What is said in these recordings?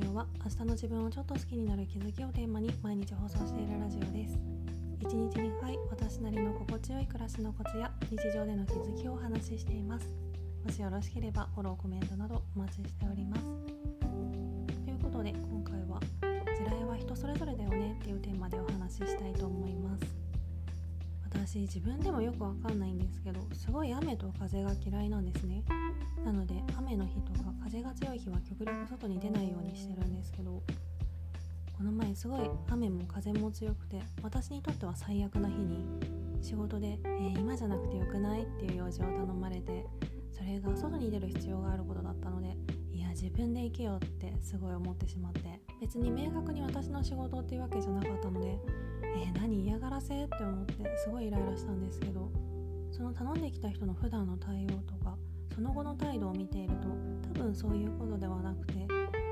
ジオは明日の自分をちょっと好きになる気づきをテーマに毎日放送しているラジオです。1日2回私なりの心地よい暮らしのコツや日常での気づきをお話ししています。もしよろしければフォローコメントなどお待ちしております。ということで今回は地雷は人それぞれだよねっていうテーマでお話ししたいと思います私自分でもよくわかんないんですけどすごい雨と風が嫌いなんですね。なので雨の日とか風が強い日は極力外に出ないようにしてるんですけどこの前すごい雨も風も強くて私にとっては最悪な日に仕事で、えー、今じゃなくてよくない？っていう用事を頼まれてそれが外に出る必要があることだったのでいや自分で行けよってすごい思ってしまって別に明確に私の仕事っていうわけじゃなかったのでえー、何嫌がらせって思ってすごいイライラしたんですけどその頼んできた人の普段の対応とかその後の態度を見ていると多分そういうことではなくて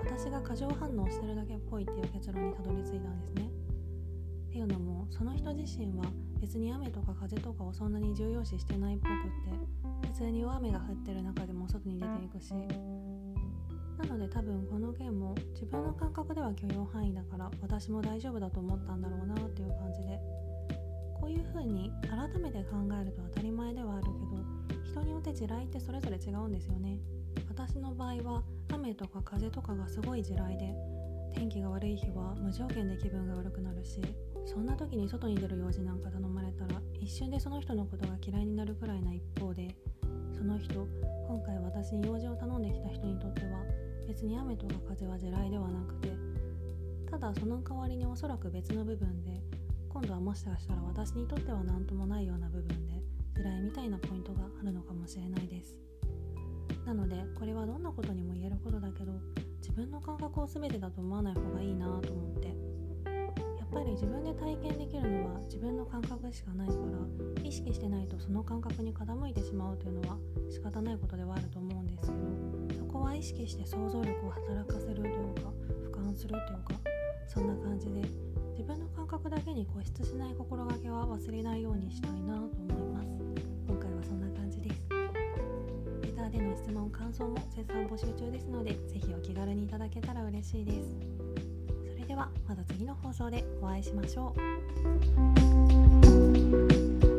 私が過剰反応してるだけっぽいっていう結論にたどり着いたんですね。っていうのもその人自身は別に雨とか風とかをそんなに重要視してないっぽくって普通に大雨が降ってる中でも外に出ていくしなので多分この件も自分の感覚では許容範囲だから私も大丈夫だと思ったんだろうなっていう感じでに改めて考えると当たり前ではあるけど人によって地雷ってそれぞれ違うんですよね。私の場合は雨とか風とかがすごい地雷で天気が悪い日は無条件で気分が悪くなるしそんな時に外に出る用事なんか頼まれたら一瞬でその人のことが嫌いになるくらいな一方でその人今回私に用事を頼んできた人にとっては別に雨とか風は地雷ではなくてただその代わりにおそらく別の部分で今度はもしかしたら私にとっては何ともないような部分で地雷みたいなポイントがあるのかもしれないです。なのでこれはどんなことにも言えることだけど自分の感覚を全てだと思わない方がいいなと思って。やっぱり自分で体験できるのは自分の感覚しかないから意識してないとその感覚に傾いてしまうというのは仕方ないことではあると思うんですけどそこは意識して想像力を働かせるというか俯瞰するというかそんな感じで分の感覚だけに固執しない心がけは忘れないようにしたいなと思います。今回はそんな感じです。レターでの質問感想も絶賛募集中ですので是非お気軽にいただけたら嬉しいです。それではまた次の放送でお会いしましょう。